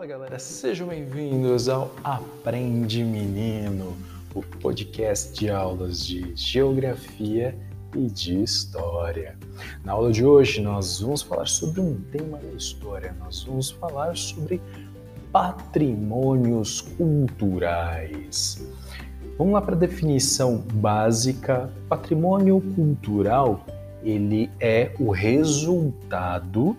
Fala galera, sejam bem-vindos ao Aprende Menino, o podcast de aulas de geografia e de história. Na aula de hoje nós vamos falar sobre um tema da história, nós vamos falar sobre patrimônios culturais. Vamos lá para a definição básica. Patrimônio cultural, ele é o resultado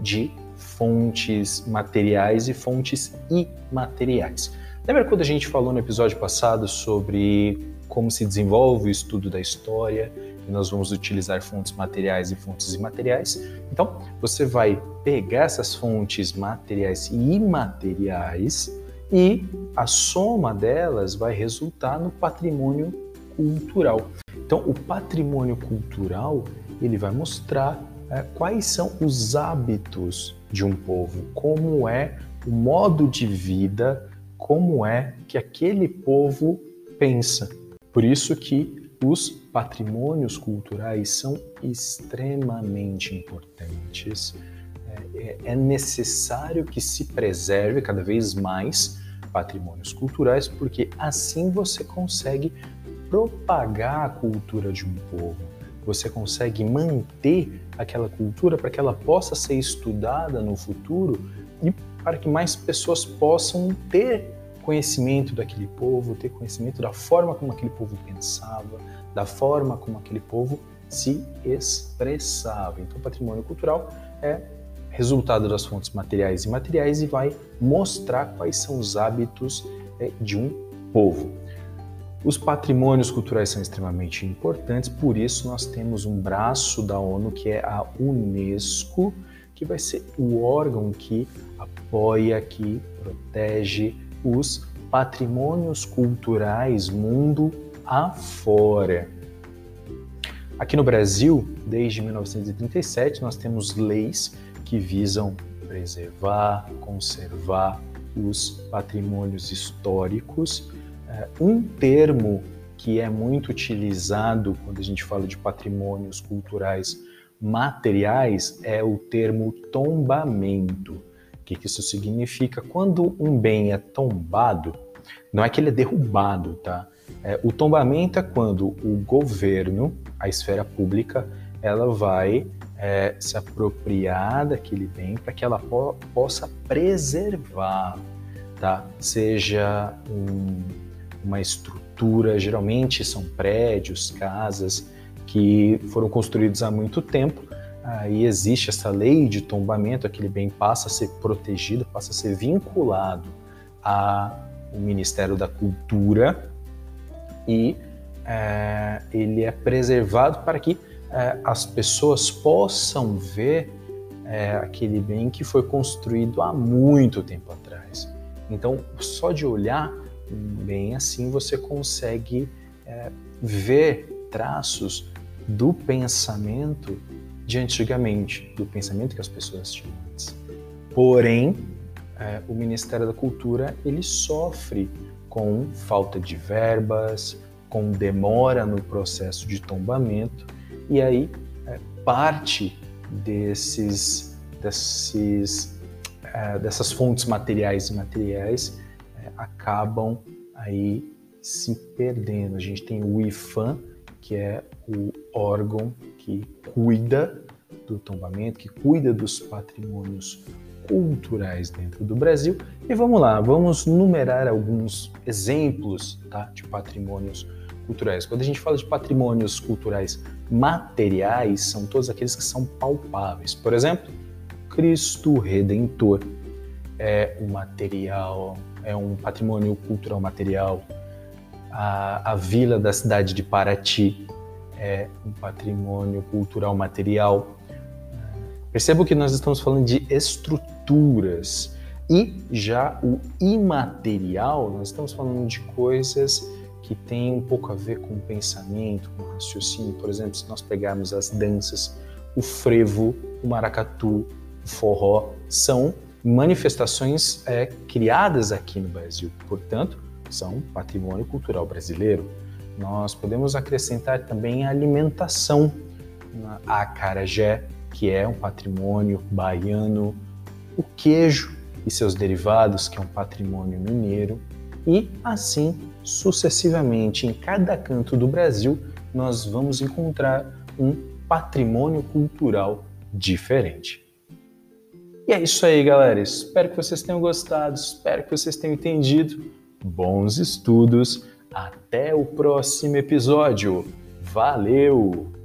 de fontes materiais e fontes imateriais. Lembra quando a gente falou no episódio passado sobre como se desenvolve o estudo da história e nós vamos utilizar fontes materiais e fontes imateriais? Então, você vai pegar essas fontes materiais e imateriais e a soma delas vai resultar no patrimônio cultural. Então, o patrimônio cultural ele vai mostrar quais são os hábitos de um povo, como é o modo de vida, como é que aquele povo pensa. Por isso que os patrimônios culturais são extremamente importantes. É, é, é necessário que se preserve cada vez mais patrimônios culturais, porque assim você consegue propagar a cultura de um povo você consegue manter aquela cultura para que ela possa ser estudada no futuro e para que mais pessoas possam ter conhecimento daquele povo, ter conhecimento da forma como aquele povo pensava, da forma como aquele povo se expressava. Então, patrimônio cultural é resultado das fontes materiais e imateriais e vai mostrar quais são os hábitos é, de um povo. Os patrimônios culturais são extremamente importantes, por isso nós temos um braço da ONU que é a UNESCO, que vai ser o órgão que apoia, que protege os patrimônios culturais mundo afora. Aqui no Brasil, desde 1937, nós temos leis que visam preservar, conservar os patrimônios históricos um termo que é muito utilizado quando a gente fala de patrimônios culturais materiais é o termo tombamento. O que isso significa? Quando um bem é tombado, não é que ele é derrubado, tá? É, o tombamento é quando o governo, a esfera pública, ela vai é, se apropriar daquele bem para que ela po possa preservar, tá? Seja um uma estrutura, geralmente são prédios, casas que foram construídos há muito tempo. Aí existe essa lei de tombamento, aquele bem passa a ser protegido, passa a ser vinculado ao Ministério da Cultura e é, ele é preservado para que é, as pessoas possam ver é, aquele bem que foi construído há muito tempo atrás. Então, só de olhar bem assim você consegue é, ver traços do pensamento de antigamente, do pensamento que as pessoas tinham antes. Porém, é, o Ministério da Cultura ele sofre com falta de verbas, com demora no processo de tombamento e aí é, parte desses, desses é, dessas fontes materiais e materiais acabam aí se perdendo. A gente tem o IFAM, que é o órgão que cuida do tombamento, que cuida dos patrimônios culturais dentro do Brasil. E vamos lá, vamos numerar alguns exemplos tá, de patrimônios culturais. Quando a gente fala de patrimônios culturais materiais, são todos aqueles que são palpáveis. Por exemplo, Cristo Redentor é um material é um patrimônio cultural material. A, a vila da cidade de Paraty é um patrimônio cultural material. Percebo que nós estamos falando de estruturas e já o imaterial, nós estamos falando de coisas que têm um pouco a ver com o pensamento, com o raciocínio. Por exemplo, se nós pegarmos as danças, o frevo, o maracatu, o forró, são manifestações é, criadas aqui no Brasil, portanto, são patrimônio cultural brasileiro. Nós podemos acrescentar também a alimentação, a acarajé, que é um patrimônio baiano, o queijo e seus derivados, que é um patrimônio mineiro, e assim sucessivamente em cada canto do Brasil nós vamos encontrar um patrimônio cultural diferente. E é isso aí, galera. Espero que vocês tenham gostado, espero que vocês tenham entendido. Bons estudos. Até o próximo episódio. Valeu!